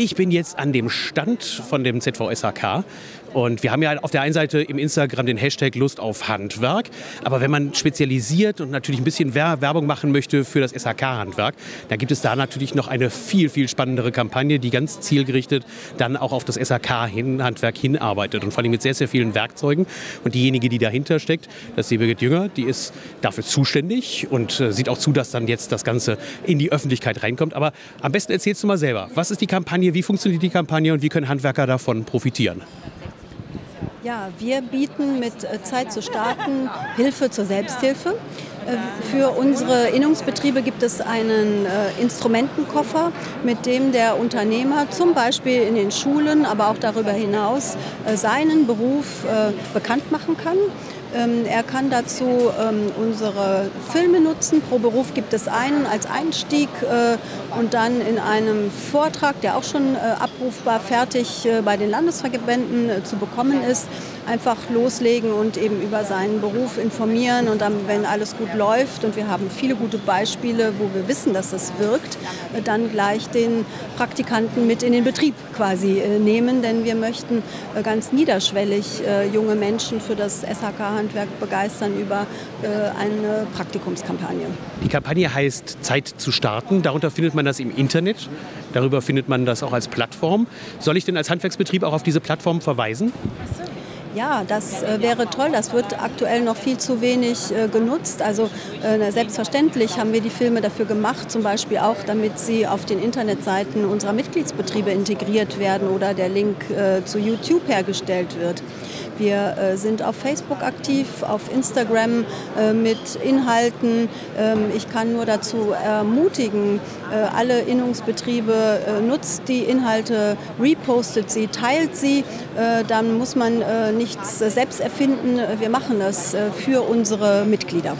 Ich bin jetzt an dem Stand von dem ZVSHK und wir haben ja auf der einen Seite im Instagram den Hashtag Lust auf Handwerk, aber wenn man spezialisiert und natürlich ein bisschen Werbung machen möchte für das SHK-Handwerk, dann gibt es da natürlich noch eine viel, viel spannendere Kampagne, die ganz zielgerichtet dann auch auf das SHK-Handwerk hinarbeitet und vor allem mit sehr, sehr vielen Werkzeugen. Und diejenige, die dahinter steckt, das ist die Birgit Jünger, die ist dafür zuständig und äh, sieht auch zu, dass dann jetzt das Ganze in die Öffentlichkeit reinkommt. Aber am besten erzählst du mal selber, was ist die Kampagne? Kampagne, wie funktioniert die Kampagne und wie können Handwerker davon profitieren? Ja, wir bieten mit äh, Zeit zu starten Hilfe zur Selbsthilfe. Äh, für unsere Innungsbetriebe gibt es einen äh, Instrumentenkoffer, mit dem der Unternehmer zum Beispiel in den Schulen, aber auch darüber hinaus seinen Beruf bekannt machen kann. Ähm, er kann dazu ähm, unsere Filme nutzen. Pro Beruf gibt es einen als Einstieg äh, und dann in einem Vortrag, der auch schon äh, abrufbar fertig äh, bei den Landesverbänden zu bekommen ist, einfach loslegen und eben über seinen Beruf informieren und dann, wenn alles gut läuft und wir haben viele gute Beispiele, wo wir wissen, dass das wirkt, dann gleich den Praktikanten mit in den Betrieb quasi nehmen, denn wir möchten ganz niederschwellig junge Menschen für das SHK Handwerk begeistern über äh, eine Praktikumskampagne. Die Kampagne heißt Zeit zu starten. Darunter findet man das im Internet. Darüber findet man das auch als Plattform. Soll ich denn als Handwerksbetrieb auch auf diese Plattform verweisen? Ja, das äh, wäre toll. Das wird aktuell noch viel zu wenig äh, genutzt. Also äh, selbstverständlich haben wir die Filme dafür gemacht, zum Beispiel auch, damit sie auf den Internetseiten unserer Mitgliedsbetriebe integriert werden oder der Link zu YouTube hergestellt wird. Wir sind auf Facebook aktiv, auf Instagram mit Inhalten. Ähm, ich kann nur dazu ermutigen, alle Innungsbetriebe äh, nutzt die Inhalte, repostet sie, teilt sie. Äh, dann muss man äh, nichts selbst erfinden. Wir machen das für unsere Mitglieder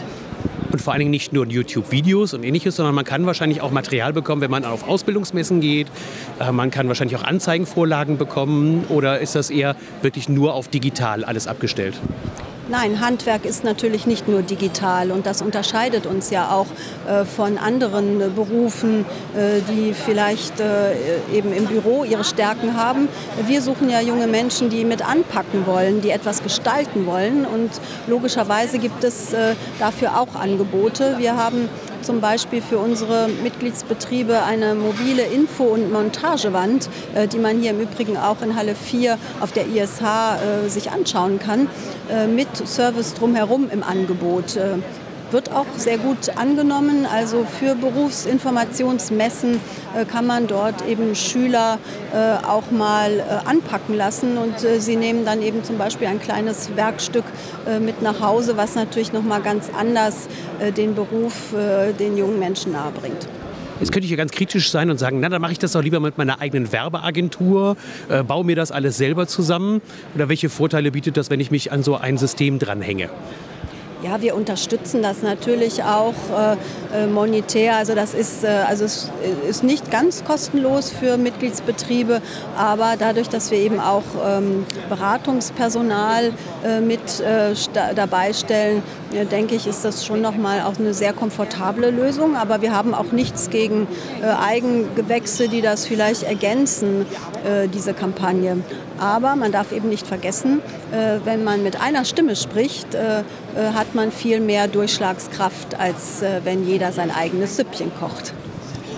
und vor allen Dingen nicht nur YouTube-Videos und ähnliches, sondern man kann wahrscheinlich auch Material bekommen, wenn man auf Ausbildungsmessen geht. Äh, man kann wahrscheinlich auch Anzeigenvorlagen bekommen oder ist das eher wirklich nur auf digital alles abgestellt? Nein, Handwerk ist natürlich nicht nur digital und das unterscheidet uns ja auch äh, von anderen äh, Berufen, äh, die vielleicht äh, eben im Büro ihre Stärken haben. Wir suchen ja junge Menschen, die mit anpacken wollen, die etwas gestalten wollen und logischerweise gibt es äh, dafür auch Angebote. Wir haben zum Beispiel für unsere Mitgliedsbetriebe eine mobile Info- und Montagewand, äh, die man hier im Übrigen auch in Halle 4 auf der ISH äh, sich anschauen kann, äh, mit Service drumherum im Angebot wird auch sehr gut angenommen. Also für Berufsinformationsmessen äh, kann man dort eben Schüler äh, auch mal äh, anpacken lassen und sie nehmen dann eben zum Beispiel ein kleines Werkstück mit nach Hause, was natürlich noch mal ganz anders den Beruf den jungen Menschen nahebringt. Jetzt könnte ich ja ganz kritisch sein und sagen, na, dann mache ich das doch lieber mit meiner eigenen Werbeagentur, äh, baue mir das alles selber zusammen. Oder welche Vorteile bietet das, wenn ich mich an so ein System dranhänge? Ja, wir unterstützen das natürlich auch äh, äh, monetär. Also das ist, äh, also es ist nicht ganz kostenlos für Mitgliedsbetriebe, aber dadurch, dass wir eben auch ähm, Beratungspersonal äh, mit äh, dabei stellen, äh, denke ich, ist das schon nochmal auch eine sehr komfortable Lösung. Aber wir haben auch nichts gegen Eigengewächse, die das vielleicht ergänzen, diese Kampagne. Aber man darf eben nicht vergessen, wenn man mit einer Stimme spricht, hat hat man viel mehr Durchschlagskraft, als äh, wenn jeder sein eigenes Süppchen kocht.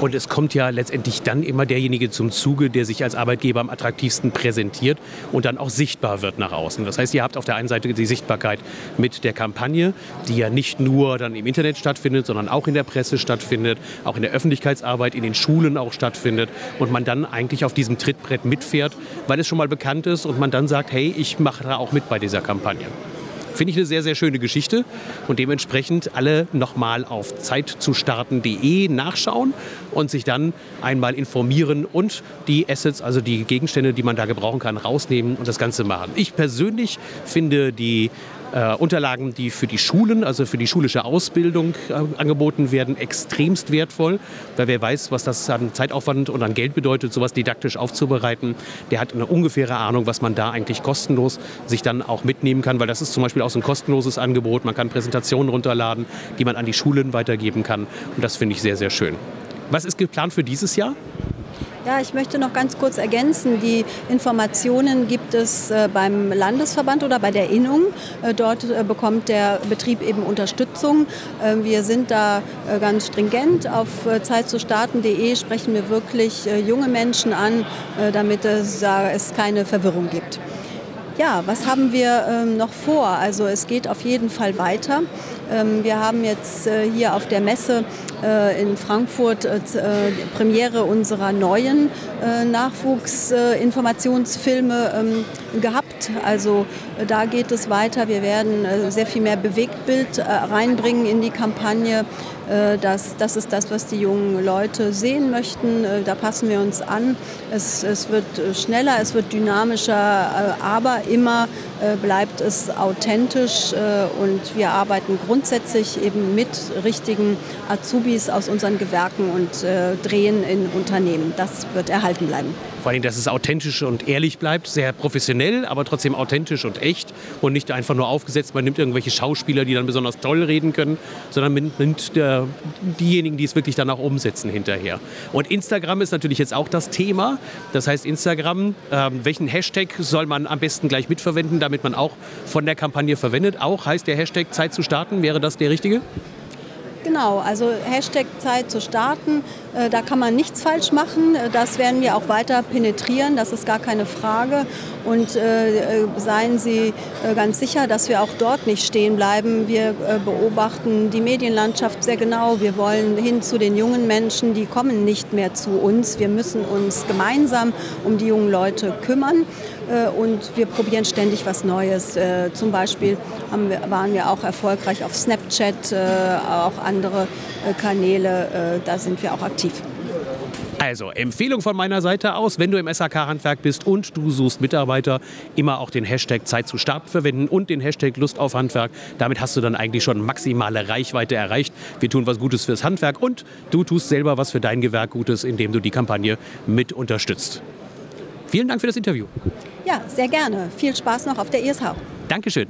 Und es kommt ja letztendlich dann immer derjenige zum Zuge, der sich als Arbeitgeber am attraktivsten präsentiert und dann auch sichtbar wird nach außen. Das heißt, ihr habt auf der einen Seite die Sichtbarkeit mit der Kampagne, die ja nicht nur dann im Internet stattfindet, sondern auch in der Presse stattfindet, auch in der Öffentlichkeitsarbeit, in den Schulen auch stattfindet und man dann eigentlich auf diesem Trittbrett mitfährt, weil es schon mal bekannt ist und man dann sagt, hey, ich mache da auch mit bei dieser Kampagne. Finde ich eine sehr, sehr schöne Geschichte und dementsprechend alle nochmal auf zeitzustarten.de nachschauen und sich dann einmal informieren und die Assets, also die Gegenstände, die man da gebrauchen kann, rausnehmen und das Ganze machen. Ich persönlich finde die äh, Unterlagen, die für die Schulen, also für die schulische Ausbildung äh, angeboten werden, extremst wertvoll, weil wer weiß, was das an Zeitaufwand und an Geld bedeutet, sowas didaktisch aufzubereiten, der hat eine ungefähre Ahnung, was man da eigentlich kostenlos sich dann auch mitnehmen kann, weil das ist zum Beispiel auch so ein kostenloses Angebot. Man kann Präsentationen runterladen, die man an die Schulen weitergeben kann und das finde ich sehr, sehr schön. Was ist geplant für dieses Jahr? Ja, ich möchte noch ganz kurz ergänzen. Die Informationen gibt es äh, beim Landesverband oder bei der Innung. Äh, dort äh, bekommt der Betrieb eben Unterstützung. Wir sind da ganz stringent. Auf zeitzustarten.de sprechen wir wirklich junge Menschen an, damit es, es keine Verwirrung gibt. Ja, was haben wir ähm, noch vor? Also es geht auf jeden Fall weiter. Ähm, wir haben jetzt äh, hier auf der Messe äh, in Frankfurt äh, Premiere unserer neuen Nachwuchsinformationsfilme ähm, gehabt. Also da geht es weiter. Wir werden sehr viel mehr Bewegtbild reinbringen in die Kampagne. Das, das ist das, was die jungen Leute sehen möchten. Da passen wir uns an. Es, es wird schneller, es wird dynamischer, aber immer bleibt es authentisch und wir arbeiten grundsätzlich eben mit richtigen Azubis aus unseren Gewerken und äh, drehen in Unternehmen. Das wird erhalten bleiben. Vor allem, dass es authentisch und ehrlich bleibt, sehr professionell, aber trotzdem authentisch und echt und nicht einfach nur aufgesetzt. Man nimmt irgendwelche Schauspieler, die dann besonders toll reden können, sondern man nimmt der, diejenigen, die es wirklich dann auch umsetzen hinterher. Und Instagram ist natürlich jetzt auch das Thema. Das heißt, Instagram, äh, welchen Hashtag soll man am besten gleich mitverwenden, damit man auch von der Kampagne verwendet? Auch heißt der Hashtag Zeit zu starten. Wäre das der richtige? Genau, also Hashtag Zeit zu starten, äh, da kann man nichts falsch machen. Äh, das werden wir auch weiter penetrieren, das ist gar keine Frage. Und äh, seien Sie ganz sicher, dass wir auch dort nicht stehen bleiben. Wir beobachten die Medienlandschaft sehr genau. Wir wollen hin zu den jungen Menschen, die kommen nicht mehr zu uns. Wir müssen uns gemeinsam um die jungen Leute kümmern. Und wir probieren ständig was Neues. Zum Beispiel waren wir auch erfolgreich auf Snapchat, auch andere Kanäle. Da sind wir auch aktiv. Also, Empfehlung von meiner Seite aus, wenn du im SAK-Handwerk bist und du suchst Mitarbeiter, immer auch den Hashtag Zeit zu starten verwenden und den Hashtag Lust auf Handwerk. Damit hast du dann eigentlich schon maximale Reichweite erreicht. Wir tun was Gutes fürs Handwerk und du tust selber was für dein Gewerk Gutes, indem du die Kampagne mit unterstützt. Vielen Dank für das Interview. Ja, sehr gerne. Viel Spaß noch auf der ISH. Dankeschön.